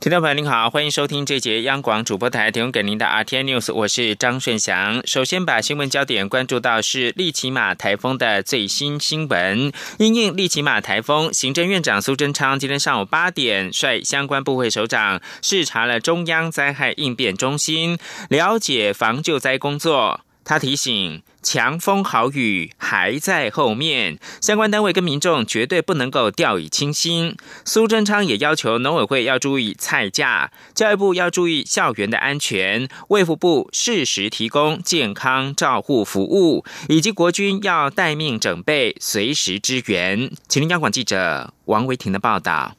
听众朋友您好，欢迎收听这节央广主播台提供给您的 RT News，我是张顺祥。首先把新闻焦点关注到是利奇马台风的最新新闻。因应利奇马台风，行政院长苏贞昌今天上午八点率相关部会首长视察了中央灾害应变中心，了解防救灾工作。他提醒。强风豪雨还在后面，相关单位跟民众绝对不能够掉以轻心。苏贞昌也要求农委会要注意菜价，教育部要注意校园的安全，卫福部适时提供健康照护服务，以及国军要待命准备，随时支援。请听央广记者王维婷的报道。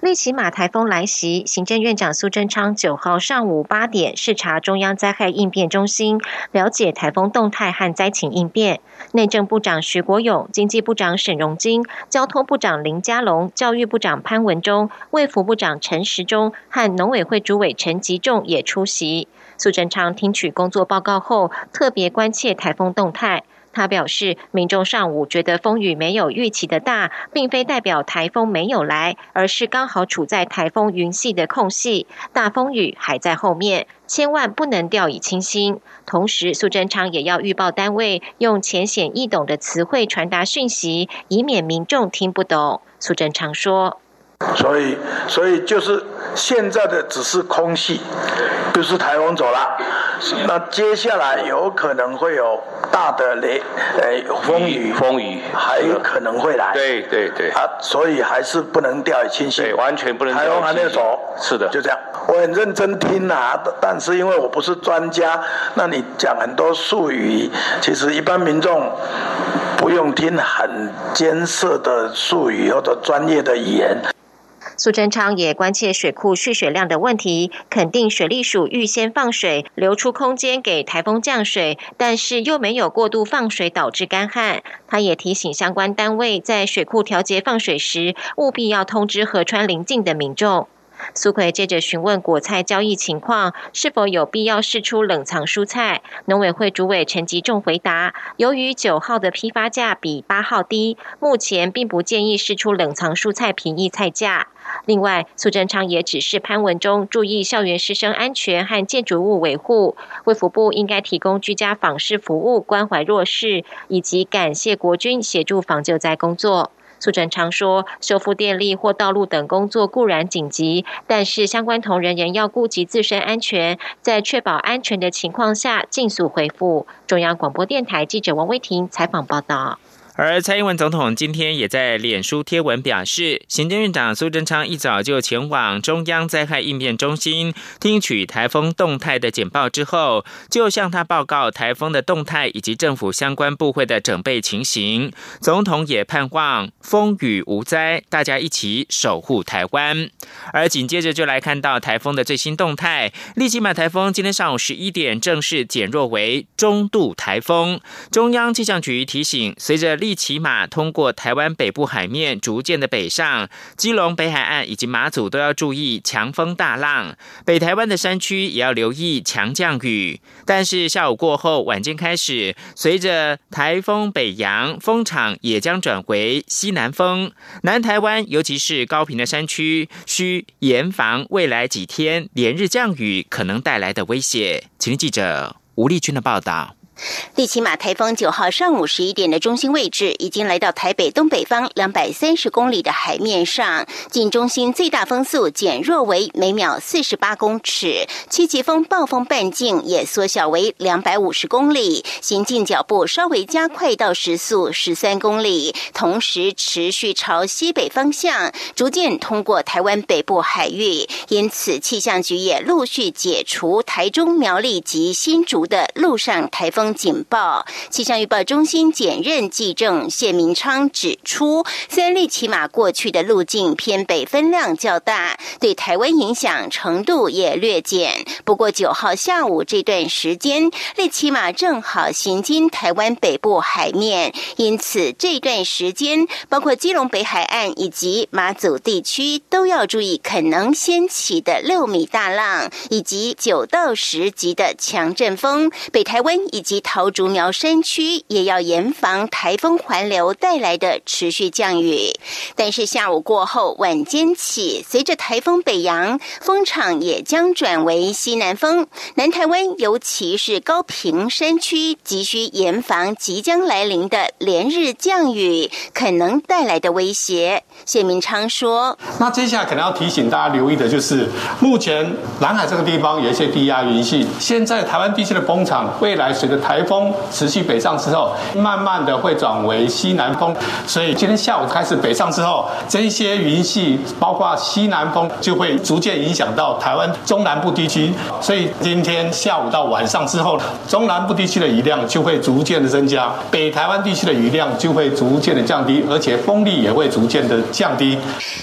利奇马台风来袭，行政院长苏贞昌九号上午八点视察中央灾害应变中心，了解台风动态和灾情应变。内政部长徐国勇、经济部长沈荣金、交通部长林佳龙、教育部长潘文忠、卫福部长陈时中和农委会主委陈吉仲也出席。苏贞昌听取工作报告后，特别关切台风动态。他表示，民众上午觉得风雨没有预期的大，并非代表台风没有来，而是刚好处在台风云系的空隙，大风雨还在后面，千万不能掉以轻心。同时，苏贞昌也要预报单位用浅显易懂的词汇传达讯息，以免民众听不懂。苏贞昌说。所以，所以就是现在的只是空气，就是台风走了，那接下来有可能会有大的雷，呃，风雨，风雨还有可能会来。对对对。啊，所以还是不能掉以轻心。对，完全不能。台风还没有走。是的，就这样。我很认真听啊，但是因为我不是专家，那你讲很多术语，其实一般民众不用听很艰涩的术语或者专业的语言。苏贞昌也关切水库蓄水量的问题，肯定水利署预先放水，留出空间给台风降水，但是又没有过度放水导致干旱。他也提醒相关单位在水库调节放水时，务必要通知河川邻近的民众。苏奎接着询问果菜交易情况，是否有必要释出冷藏蔬菜？农委会主委陈吉仲回答：由于九号的批发价比八号低，目前并不建议释出冷藏蔬菜便宜菜价。另外，苏贞昌也指示潘文忠注意校园师生安全和建筑物维护，卫福部应该提供居家访视服务，关怀弱势，以及感谢国军协助防救灾工作。苏贞昌说，修复电力或道路等工作固然紧急，但是相关同仁仍要顾及自身安全，在确保安全的情况下，尽速回复。中央广播电台记者王威婷采访报道。而蔡英文总统今天也在脸书贴文表示，行政院长苏贞昌一早就前往中央灾害应变中心听取台风动态的简报之后，就向他报告台风的动态以及政府相关部会的准备情形。总统也盼望风雨无灾，大家一起守护台湾。而紧接着就来看到台风的最新动态，利基马台风今天上午十一点正式减弱为中度台风。中央气象局提醒，随着利起码通过台湾北部海面逐渐的北上，基隆北海岸以及马祖都要注意强风大浪，北台湾的山区也要留意强降雨。但是下午过后，晚间开始，随着台风北洋，风场也将转回西南风，南台湾尤其是高频的山区需严防未来几天连日降雨可能带来的威胁。请记者吴丽君的报道。利奇马台风九号上午十一点的中心位置，已经来到台北东北方两百三十公里的海面上。近中心最大风速减弱为每秒四十八公尺，七级风暴风半径也缩小为两百五十公里，行进脚步稍微加快到时速十三公里，同时持续朝西北方向逐渐通过台湾北部海域。因此，气象局也陆续解除台中苗栗及新竹的陆上台风。警报。气象预报中心检任记正谢明昌指出，虽然利奇马过去的路径偏北，分量较大，对台湾影响程度也略减。不过九号下午这段时间，利奇马正好行经台湾北部海面，因此这段时间，包括基隆北海岸以及马祖地区，都要注意可能掀起的六米大浪，以及九到十级的强阵风。北台湾以及桃竹苗山区也要严防台风环流带来的持续降雨。但是下午过后，晚间起，随着台风北洋，风场也将转为西南风。南台湾尤其是高平山区，急需严防即将来临的连日降雨可能带来的威胁。谢明昌说：“那接下来可能要提醒大家留意的就是，目前南海这个地方有一些低压云系，现在台湾地区的风场，未来随着台台风持续北上之后，慢慢的会转为西南风。所以今天下午开始北上之后，这些云系包括西南风就会逐渐影响到台湾中南部地区。所以今天下午到晚上之后，中南部地区的雨量就会逐渐的增加，北台湾地区的雨量就会逐渐的降低，而且风力也会逐渐的。降低。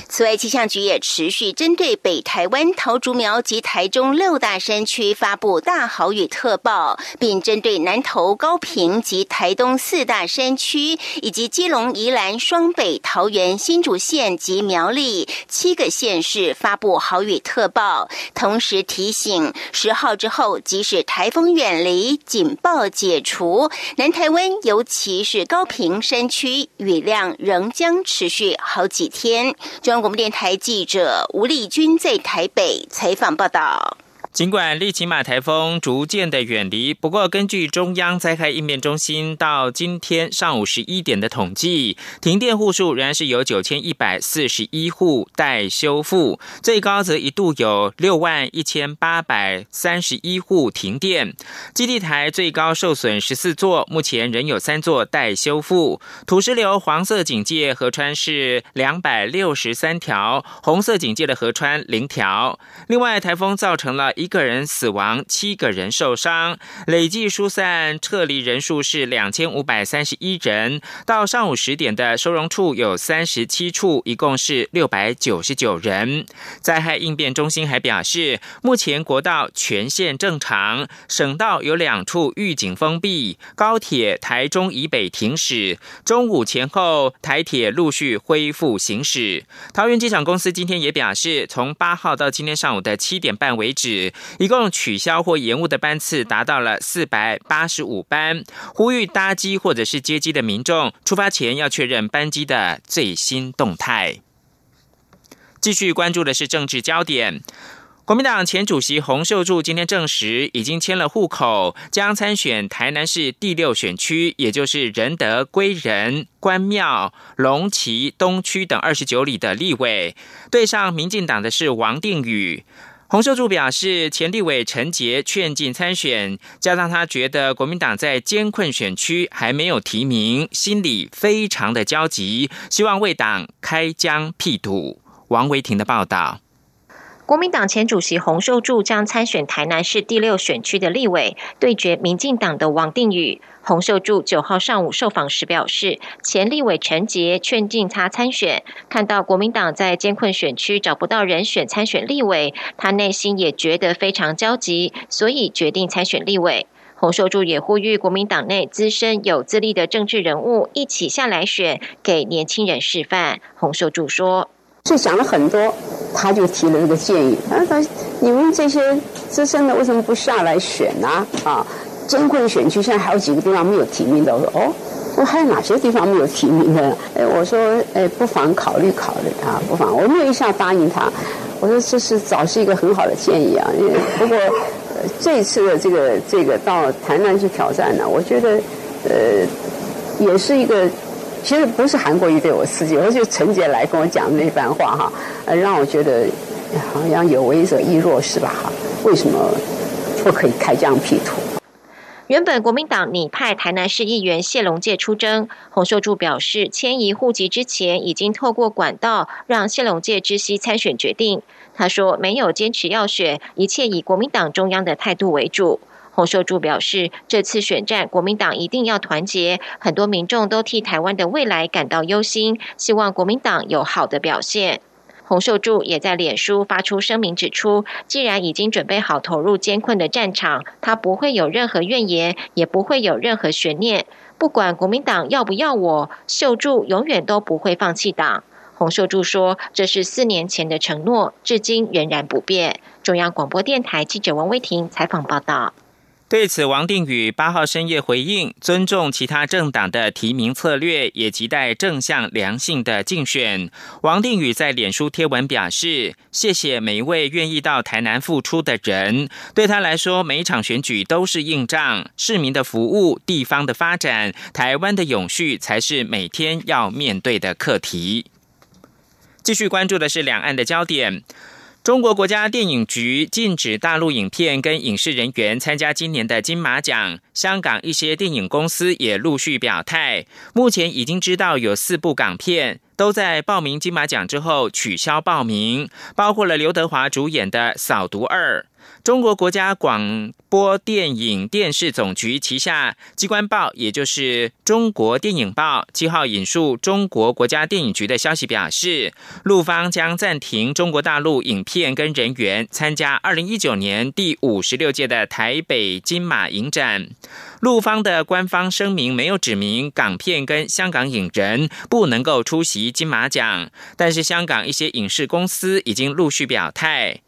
此外，气象局也持续针对北台湾桃竹苗及台中六大山区发布大豪雨特报，并针对南投高平及台东四大山区，以及基隆、宜兰、双北、桃园、新竹县及苗栗七个县市发布豪雨特报。同时提醒，十号之后，即使台风远离，警报解除，南台湾尤其是高平山区雨量仍将持续好。几天，中央广播电台记者吴丽君在台北采访报道。尽管利奇马台风逐渐的远离，不过根据中央灾害应变中心到今天上午十一点的统计，停电户数仍然是有九千一百四十一户待修复，最高则一度有六万一千八百三十一户停电。基地台最高受损十四座，目前仍有三座待修复。土石流黄色警戒河川是两百六十三条，红色警戒的河川零条。另外，台风造成了一。一个人死亡，七个人受伤，累计疏散撤离人数是两千五百三十一人。到上午十点的收容处有三十七处，一共是六百九十九人。灾害应变中心还表示，目前国道全线正常，省道有两处预警封闭，高铁台中以北停驶。中午前后，台铁陆续恢复行驶。桃园机场公司今天也表示，从八号到今天上午的七点半为止。一共取消或延误的班次达到了四百八十五班，呼吁搭机或者是接机的民众出发前要确认班机的最新动态。继续关注的是政治焦点，国民党前主席洪秀柱今天证实已经迁了户口，将参选台南市第六选区，也就是仁德、归仁、关庙、龙崎东区等二十九里的立委，对上民进党的是王定宇。洪秀柱表示，前立委陈杰劝进参选，加上他觉得国民党在艰困选区还没有提名，心里非常的焦急，希望为党开疆辟土。王维婷的报道。国民党前主席洪秀柱将参选台南市第六选区的立委，对决民进党的王定宇。洪秀柱九号上午受访时表示，前立委陈杰劝进他参选，看到国民党在艰困选区找不到人选参选立委，他内心也觉得非常焦急，所以决定参选立委。洪秀柱也呼吁国民党内资深有资历的政治人物一起下来选，给年轻人示范。洪秀柱说。就讲了很多，他就提了这个建议。他说：“你们这些资深的为什么不下来选呢？啊，艰困选区现在还有几个地方没有提名的。我说哦，我还有哪些地方没有提名的？哎，我说哎，不妨考虑考虑啊，不妨。我没有一下答应他。我说这是早是一个很好的建议啊。因为不过这次的这个这个到台南去挑战呢，我觉得呃也是一个。”其实不是韩国瑜对我刺激，而是陈杰来跟我讲那番话哈，呃，让我觉得好像有为者亦若是吧哈？为什么不可以开疆辟土？原本国民党拟派台南市议员谢龙介出征，洪秀柱表示，迁移户籍之前已经透过管道让谢龙介知悉参选决定。他说没有坚持要选，一切以国民党中央的态度为主。洪秀柱表示，这次选战国民党一定要团结，很多民众都替台湾的未来感到忧心，希望国民党有好的表现。洪秀柱也在脸书发出声明，指出，既然已经准备好投入艰困的战场，他不会有任何怨言，也不会有任何悬念。不管国民党要不要我，秀柱永远都不会放弃党。洪秀柱说：“这是四年前的承诺，至今仍然不变。”中央广播电台记者王威婷采访报道。对此，王定宇八号深夜回应，尊重其他政党的提名策略，也期待正向良性的竞选。王定宇在脸书贴文表示：“谢谢每一位愿意到台南付出的人，对他来说，每一场选举都是硬仗。市民的服务、地方的发展、台湾的永续，才是每天要面对的课题。”继续关注的是两岸的焦点。中国国家电影局禁止大陆影片跟影视人员参加今年的金马奖。香港一些电影公司也陆续表态，目前已经知道有四部港片都在报名金马奖之后取消报名，包括了刘德华主演的《扫毒二》。中国国家广播电影电视总局旗下机关报，也就是《中国电影报》，七号引述中国国家电影局的消息表示，陆方将暂停中国大陆影片跟人员参加二零一九年第五十六届的台北金马影展。陆方的官方声明没有指明港片跟香港影人不能够出席金马奖，但是香港一些影视公司已经陆续表态。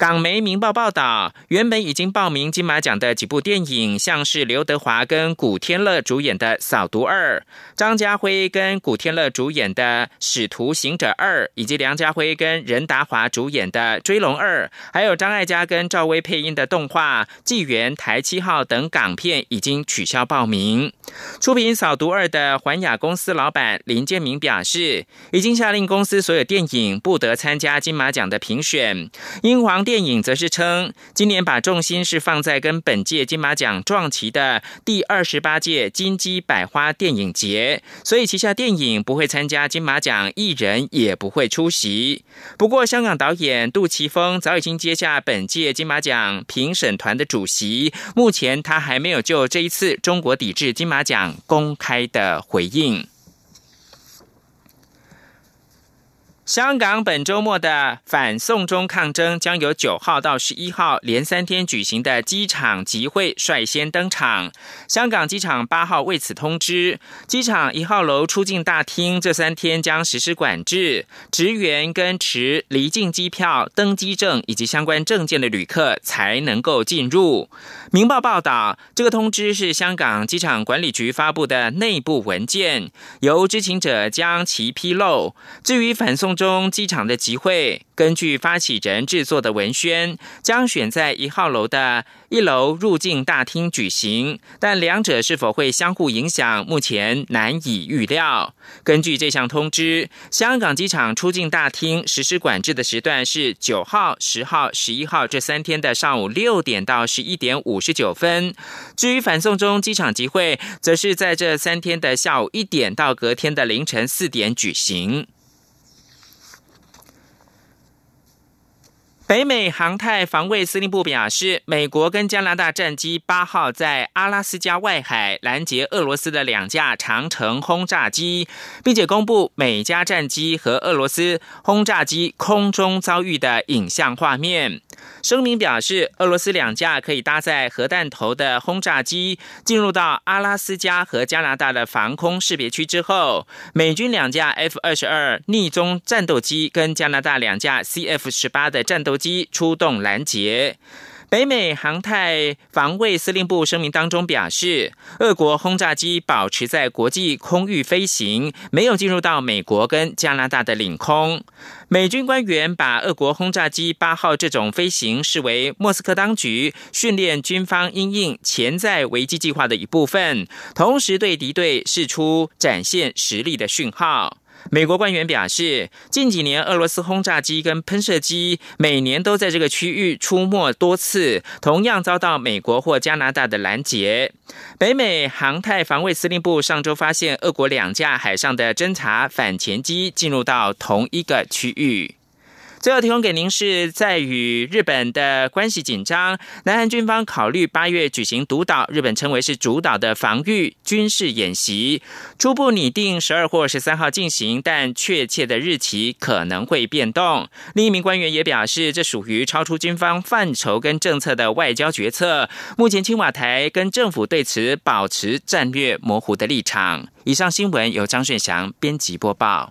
港媒《明报》报道，原本已经报名金马奖的几部电影，像是刘德华跟古天乐主演的《扫毒二》，张家辉跟古天乐主演的《使徒行者二》，以及梁家辉跟任达华主演的《追龙二》，还有张艾嘉跟赵薇配音的动画《纪元台七号》等港片，已经取消报名。出品《扫毒二》的环亚公司老板林建明表示，已经下令公司所有电影不得参加金马奖的评选。英皇。电影则是称，今年把重心是放在跟本届金马奖撞齐的第二十八届金鸡百花电影节，所以旗下电影不会参加金马奖，艺人也不会出席。不过，香港导演杜琪峰早已经接下本届金马奖评审团的主席，目前他还没有就这一次中国抵制金马奖公开的回应。香港本周末的反送中抗争将由九号到十一号连三天举行的机场集会率先登场。香港机场八号为此通知，机场一号楼出境大厅这三天将实施管制，职员跟持离境机票、登机证以及相关证件的旅客才能够进入。明报报道，这个通知是香港机场管理局发布的内部文件，由知情者将其披露。至于反送。中机场的集会，根据发起人制作的文宣，将选在一号楼的一楼入境大厅举行，但两者是否会相互影响，目前难以预料。根据这项通知，香港机场出境大厅实施管制的时段是九号、十号、十一号这三天的上午六点到十一点五十九分。至于反送中机场集会，则是在这三天的下午一点到隔天的凌晨四点举行。北美航太防卫司令部表示，美国跟加拿大战机八号在阿拉斯加外海拦截俄罗斯的两架长城轰炸机，并且公布每架战机和俄罗斯轰炸机空中遭遇的影像画面。声明表示，俄罗斯两架可以搭载核弹头的轰炸机进入到阿拉斯加和加拿大的防空识别区之后，美军两架 F 二十二逆中战斗机跟加拿大两架 CF 十八的战斗机出动拦截。北美航太防卫司令部声明当中表示，俄国轰炸机保持在国际空域飞行，没有进入到美国跟加拿大的领空。美军官员把俄国轰炸机八号这种飞行视为莫斯科当局训练军方因应潜在危机计划的一部分，同时对敌对释出展现实力的讯号。美国官员表示，近几年俄罗斯轰炸机跟喷射机每年都在这个区域出没多次，同样遭到美国或加拿大的拦截。北美航太防卫司令部上周发现，俄国两架海上的侦察反潜机进入到同一个区域。最后提供给您是在与日本的关系紧张，南韩军方考虑八月举行独岛，日本称为是主导的防御军事演习，初步拟定十二或十三号进行，但确切的日期可能会变动。另一名官员也表示，这属于超出军方范畴跟政策的外交决策。目前青瓦台跟政府对此保持战略模糊的立场。以上新闻由张顺祥编辑播报。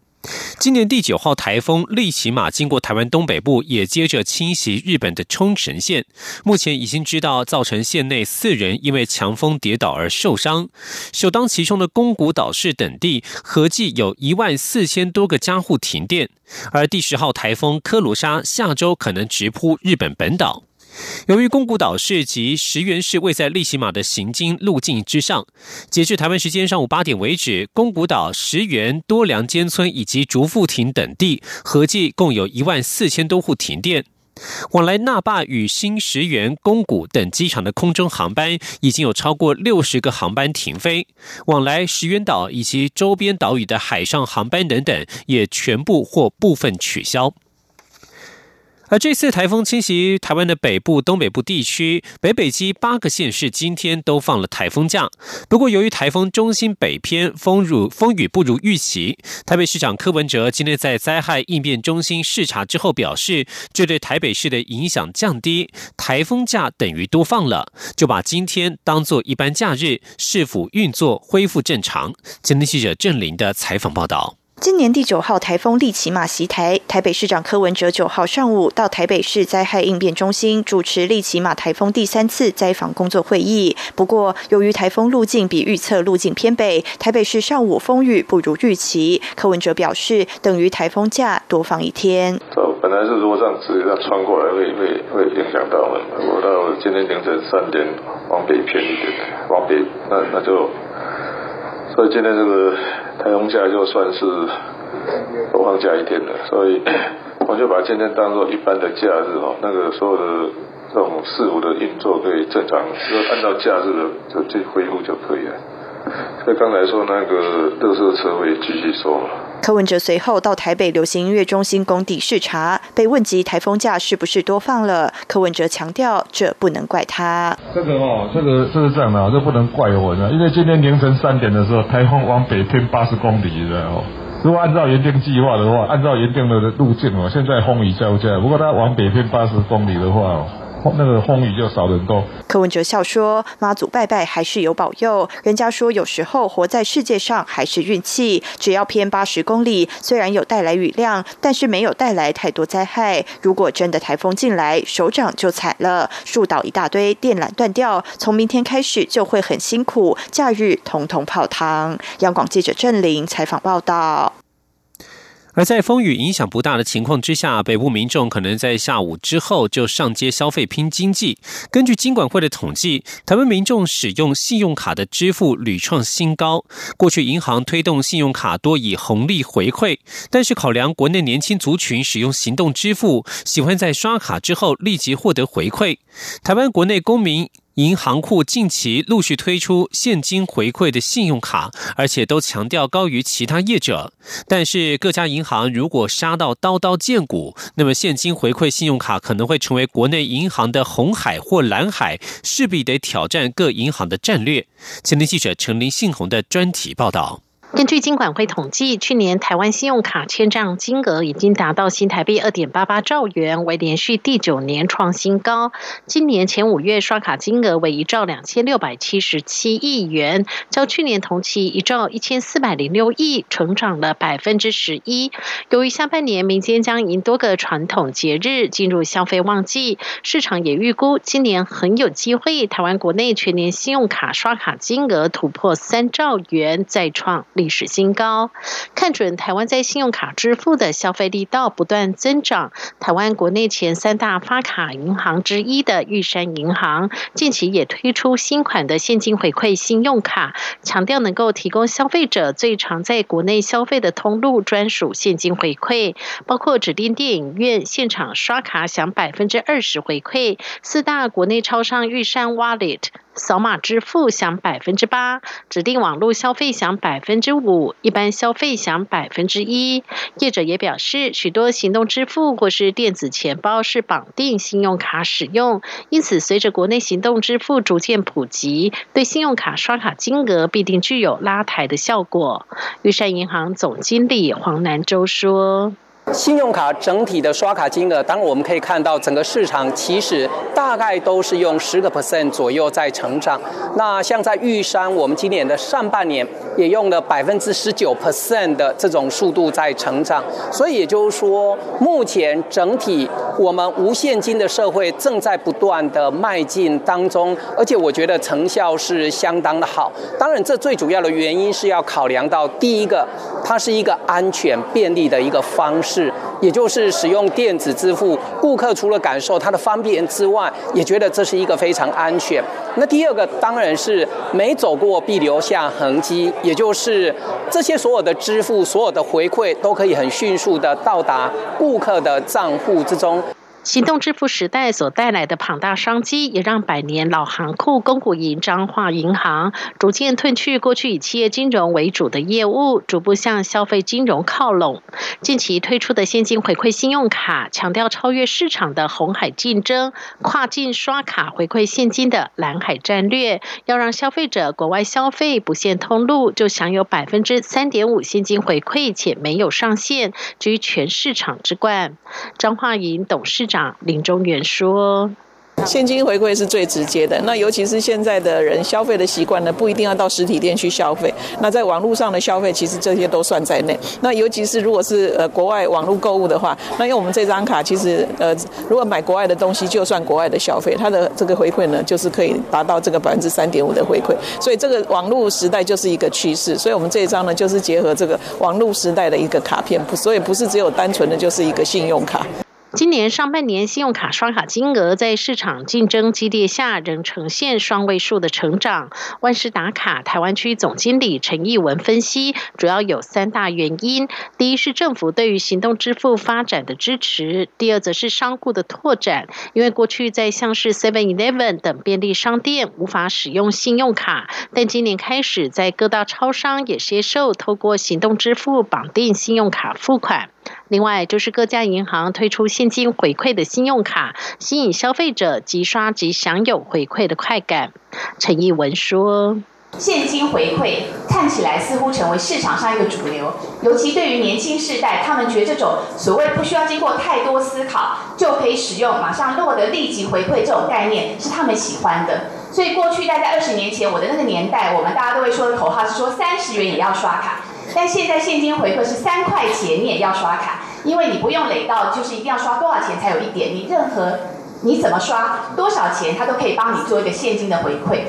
今年第九号台风利奇马经过台湾东北部，也接着侵袭日本的冲绳县。目前已经知道造成县内四人因为强风跌倒而受伤。首当其冲的宫古岛市等地，合计有一万四千多个家户停电。而第十号台风科罗莎下周可能直扑日本本岛。由于宫古岛市及石原市位在利奇马的行经路径之上，截至台湾时间上午八点为止，宫古岛、石原、多良间村以及竹富町等地合计共有一万四千多户停电。往来那霸与新石原、宫古等机场的空中航班已经有超过六十个航班停飞，往来石原岛以及周边岛屿的海上航班等等也全部或部分取消。而这次台风侵袭台湾的北部、东北部地区，北北基八个县市今天都放了台风假。不过，由于台风中心北偏，风如风雨不如预期。台北市长柯文哲今天在灾害应变中心视察之后表示，这对台北市的影响降低，台风假等于多放了，就把今天当作一般假日，是否运作恢复正常？今天记者郑林的采访报道。今年第九号台风利奇马袭台，台北市长柯文哲九号上午到台北市灾害应变中心主持利奇马台风第三次灾防工作会议。不过，由于台风路径比预测路径偏北，台北市上午风雨不如预期。柯文哲表示，等于台风假多放一天。本来是如果这样直接这样穿过来，会会会影响到我们。我到今天凌晨三点往北偏一点，往北那那就。所以今天这个台风假就算是多放假一天了，所以 我就把今天当做一般的假日哦，那个所有的这种事物的运作可以正常，就按照假日的就去恢复就可以了。所以刚才说那个特色车会继续收。柯文哲随后到台北流行音乐中心工地视察，被问及台风假是不是多放了，柯文哲强调这不能怪他。这个哦，这个这是这样的，这不能怪我呢，因为今天凌晨三点的时候，台风往北偏八十公里的哦，如果按照原定计划的话，按照原定的路径哦，现在风雨交加，不过它往北偏八十公里的话哦。那个风雨就少很多。柯文哲笑说：“妈祖拜拜还是有保佑，人家说有时候活在世界上还是运气。只要偏八十公里，虽然有带来雨量，但是没有带来太多灾害。如果真的台风进来，首长就惨了，树倒一大堆，电缆断掉，从明天开始就会很辛苦，假日统统泡汤。”央广记者郑玲采访报道。而在风雨影响不大的情况之下，北部民众可能在下午之后就上街消费拼经济。根据金管会的统计，台湾民众使用信用卡的支付屡创新高。过去银行推动信用卡多以红利回馈，但是考量国内年轻族群使用行动支付，喜欢在刷卡之后立即获得回馈。台湾国内公民。银行库近期陆续推出现金回馈的信用卡，而且都强调高于其他业者。但是各家银行如果杀到刀刀见骨，那么现金回馈信用卡可能会成为国内银行的红海或蓝海，势必得挑战各银行的战略。前天记者陈林信宏的专题报道。根据金管会统计，去年台湾信用卡签账金额已经达到新台币二点八八兆元，为连续第九年创新高。今年前五月刷卡金额为一兆两千六百七十七亿元，较去年同期一兆一千四百零六亿，成长了百分之十一。由于下半年民间将迎多个传统节日进入消费旺季，市场也预估今年很有机会，台湾国内全年信用卡刷卡金额突破三兆元，再创。历史新高。看准台湾在信用卡支付的消费力道不断增长，台湾国内前三大发卡银行之一的玉山银行近期也推出新款的现金回馈信用卡，强调能够提供消费者最常在国内消费的通路专属现金回馈，包括指定电影院现场刷卡享百分之二十回馈，四大国内超商玉山 Wallet。扫码支付享百分之八，指定网络消费享百分之五，一般消费享百分之一。业者也表示，许多行动支付或是电子钱包是绑定信用卡使用，因此随着国内行动支付逐渐普及，对信用卡刷卡金额必定具有拉抬的效果。玉山银行总经理黄南洲说。信用卡整体的刷卡金额，当然我们可以看到，整个市场其实大概都是用十个 percent 左右在成长。那像在玉山，我们今年的上半年也用了百分之十九 percent 的这种速度在成长。所以也就是说，目前整体我们无现金的社会正在不断的迈进当中，而且我觉得成效是相当的好。当然，这最主要的原因是要考量到第一个，它是一个安全便利的一个方式。也就是使用电子支付，顾客除了感受它的方便之外，也觉得这是一个非常安全。那第二个当然是没走过必留下痕迹，也就是这些所有的支付、所有的回馈都可以很迅速的到达顾客的账户之中。行动支付时代所带来的庞大商机，也让百年老行库公股银彰化银行逐渐褪去过去以企业金融为主的业务，逐步向消费金融靠拢。近期推出的现金回馈信用卡，强调超越市场的红海竞争，跨境刷卡回馈现金的蓝海战略，要让消费者国外消费不限通路就享有百分之三点五现金回馈，且没有上限，居全市场之冠。彰化银董事。长林中元说。现金回馈是最直接的，那尤其是现在的人消费的习惯呢，不一定要到实体店去消费。那在网络上的消费，其实这些都算在内。那尤其是如果是呃国外网络购物的话，那用我们这张卡，其实呃如果买国外的东西，就算国外的消费，它的这个回馈呢，就是可以达到这个百分之三点五的回馈。所以这个网络时代就是一个趋势。所以我们这一张呢，就是结合这个网络时代的一个卡片，所以不是只有单纯的就是一个信用卡。今年上半年，信用卡刷卡金额在市场竞争激烈下，仍呈现双位数的成长。万事达卡台湾区总经理陈义文分析，主要有三大原因：第一是政府对于行动支付发展的支持；第二则是商户的拓展，因为过去在像是 Seven Eleven 等便利商店无法使用信用卡，但今年开始在各大超商也接受透过行动支付绑定信用卡付款。另外，就是各家银行推出现金回馈的信用卡，吸引消费者即刷即享有回馈的快感。陈义文说：“现金回馈看起来似乎成为市场上一个主流，尤其对于年轻世代，他们觉得这种所谓不需要经过太多思考就可以使用，马上落得立即回馈这种概念是他们喜欢的。所以过去大概二十年前，我的那个年代，我们大家都会说的口号是说三十元也要刷卡。”但现在现金回馈是三块钱你也要刷卡，因为你不用累到就是一定要刷多少钱才有一点，你任何你怎么刷多少钱，它都可以帮你做一个现金的回馈。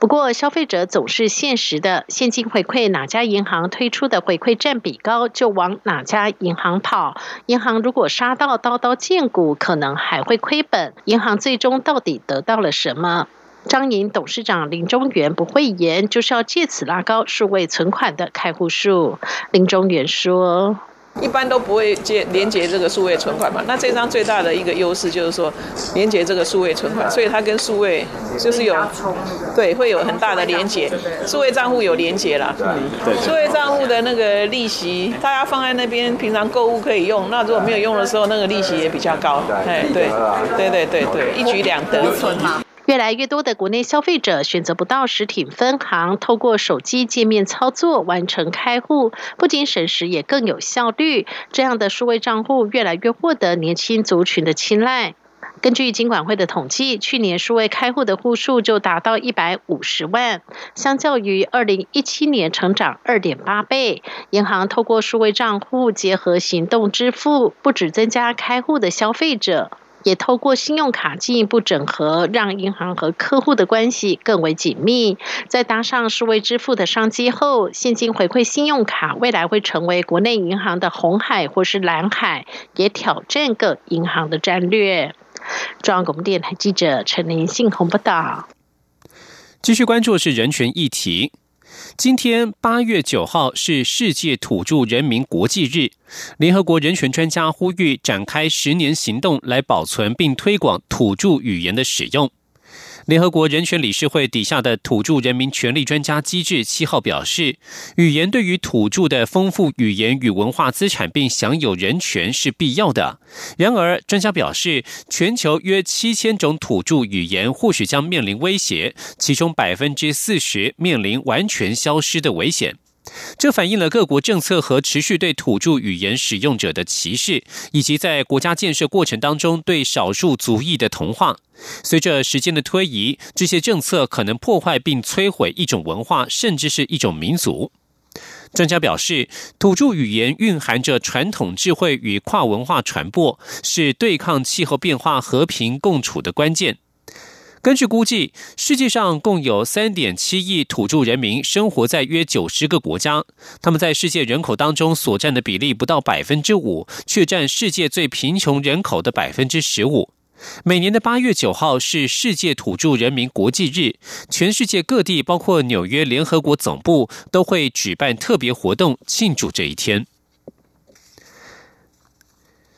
不过消费者总是现实的，现金回馈哪家银行推出的回馈占比高，就往哪家银行跑。银行如果杀到刀刀见骨，可能还会亏本。银行最终到底得到了什么？张营董事长林中元不讳言，就是要借此拉高数位存款的开户数。林中元说：“一般都不会接连接这个数位存款嘛。那这张最大的一个优势就是说，连接这个数位存款，所以它跟数位就是有对会有很大的连接。数位账户有连接啦，对，数位账户的那个利息，大家放在那边平常购物可以用。那如果没有用的时候，那个利息也比较高。哎，对，对对对对，一举两得。”越来越多的国内消费者选择不到实体分行，透过手机界面操作完成开户，不仅省时也更有效率。这样的数位账户越来越获得年轻族群的青睐。根据金管会的统计，去年数位开户的户数就达到一百五十万，相较于二零一七年成长二点八倍。银行透过数位账户结合行动支付，不止增加开户的消费者。也透过信用卡进一步整合，让银行和客户的关系更为紧密。在搭上数位支付的商机后，现金回馈信用卡未来会成为国内银行的红海或是蓝海，也挑战各银行的战略。中央广播电台记者陈林信鸿报道。继续关注是人权议题。今天八月九号是世界土著人民国际日，联合国人权专家呼吁展开十年行动来保存并推广土著语言的使用。联合国人权理事会底下的土著人民权利专家机制七号表示，语言对于土著的丰富语言与文化资产并享有人权是必要的。然而，专家表示，全球约七千种土著语言或许将面临威胁，其中百分之四十面临完全消失的危险。这反映了各国政策和持续对土著语言使用者的歧视，以及在国家建设过程当中对少数族裔的同化。随着时间的推移，这些政策可能破坏并摧毁一种文化，甚至是一种民族。专家表示，土著语言蕴含着传统智慧与跨文化传播，是对抗气候变化、和平共处的关键。根据估计，世界上共有三点七亿土著人民生活在约九十个国家。他们在世界人口当中所占的比例不到百分之五，却占世界最贫穷人口的百分之十五。每年的八月九号是世界土著人民国际日，全世界各地，包括纽约联合国总部，都会举办特别活动庆祝这一天。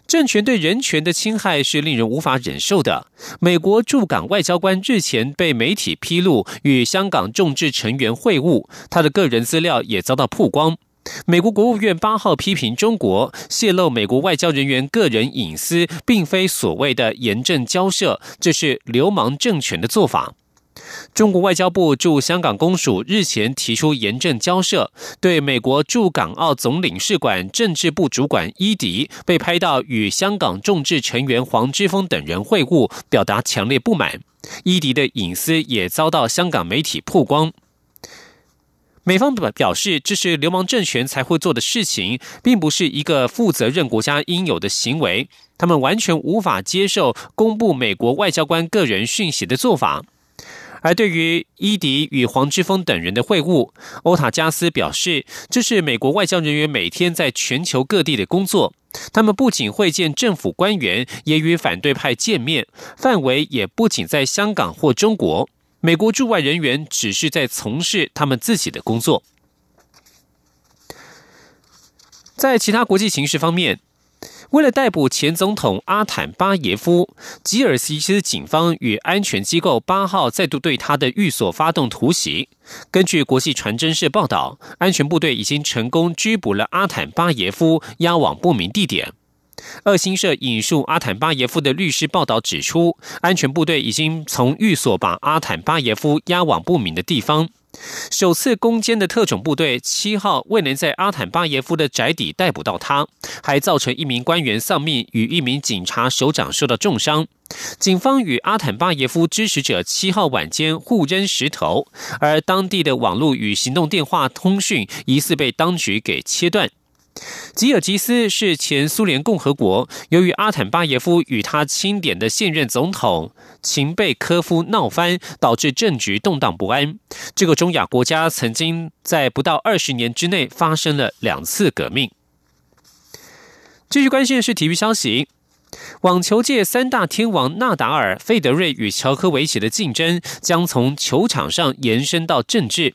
政权对人权的侵害是令人无法忍受的。美国驻港外交官日前被媒体披露与香港众志成员会晤，他的个人资料也遭到曝光。美国国务院八号批评中国泄露美国外交人员个人隐私，并非所谓的严正交涉，这是流氓政权的做法。中国外交部驻香港公署日前提出严正交涉，对美国驻港澳总领事馆政治部主管伊迪被拍到与香港众志成员黄之锋等人会晤，表达强烈不满。伊迪的隐私也遭到香港媒体曝光。美方表表示，这是流氓政权才会做的事情，并不是一个负责任国家应有的行为。他们完全无法接受公布美国外交官个人讯息的做法。而对于伊迪与黄之锋等人的会晤，欧塔加斯表示，这是美国外交人员每天在全球各地的工作。他们不仅会见政府官员，也与反对派见面，范围也不仅在香港或中国。美国驻外人员只是在从事他们自己的工作。在其他国际形势方面，为了逮捕前总统阿坦巴耶夫，吉尔吉斯警方与安全机构八号再度对他的寓所发动突袭。根据国际传真社报道，安全部队已经成功拘捕了阿坦巴耶夫，押往不明地点。二新社引述阿坦巴耶夫的律师报道指出，安全部队已经从寓所把阿坦巴耶夫押往不明的地方。首次攻坚的特种部队七号未能在阿坦巴耶夫的宅邸逮捕到他，还造成一名官员丧命与一名警察首长受到重伤。警方与阿坦巴耶夫支持者七号晚间互扔石头，而当地的网络与行动电话通讯疑似被当局给切断。吉尔吉斯是前苏联共和国，由于阿坦巴耶夫与他钦点的现任总统秦贝科夫闹翻，导致政局动荡不安。这个中亚国家曾经在不到二十年之内发生了两次革命。继续关心的是体育消息，网球界三大天王纳达尔、费德瑞与乔科维奇的竞争将从球场上延伸到政治。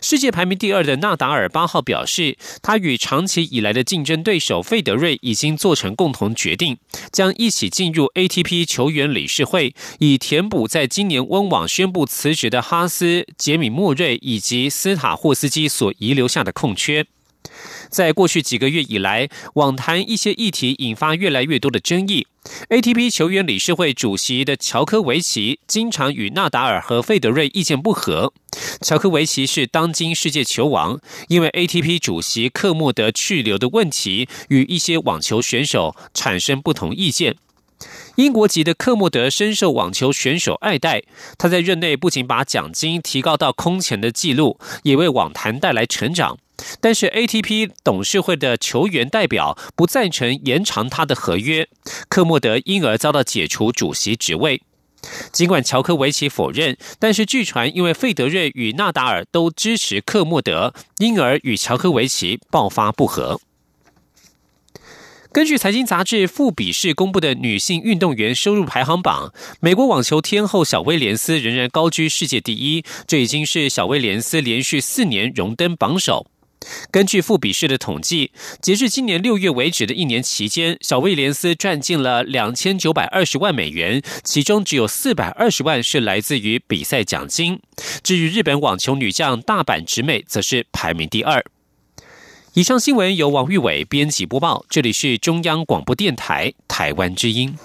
世界排名第二的纳达尔八号表示，他与长期以来的竞争对手费德瑞已经做成共同决定，将一起进入 ATP 球员理事会，以填补在今年温网宣布辞职的哈斯、杰米莫瑞以及斯塔霍斯基所遗留下的空缺。在过去几个月以来，网坛一些议题引发越来越多的争议。ATP 球员理事会主席的乔科维奇经常与纳达尔和费德瑞意见不合。乔科维奇是当今世界球王，因为 ATP 主席克莫德去留的问题，与一些网球选手产生不同意见。英国籍的克莫德深受网球选手爱戴，他在任内不仅把奖金提高到空前的纪录，也为网坛带来成长。但是 ATP 董事会的球员代表不赞成延长他的合约，科莫德因而遭到解除主席职位。尽管乔科维奇否认，但是据传因为费德瑞与纳达尔都支持克莫德，因而与乔科维奇爆发不和。根据财经杂志《富比士》公布的女性运动员收入排行榜，美国网球天后小威廉斯仍然高居世界第一，这已经是小威廉斯连续四年荣登榜首。根据富比士的统计，截至今年六月为止的一年期间，小威廉斯赚进了两千九百二十万美元，其中只有四百二十万是来自于比赛奖金。至于日本网球女将大阪直美，则是排名第二。以上新闻由王玉伟编辑播报，这里是中央广播电台台湾之音。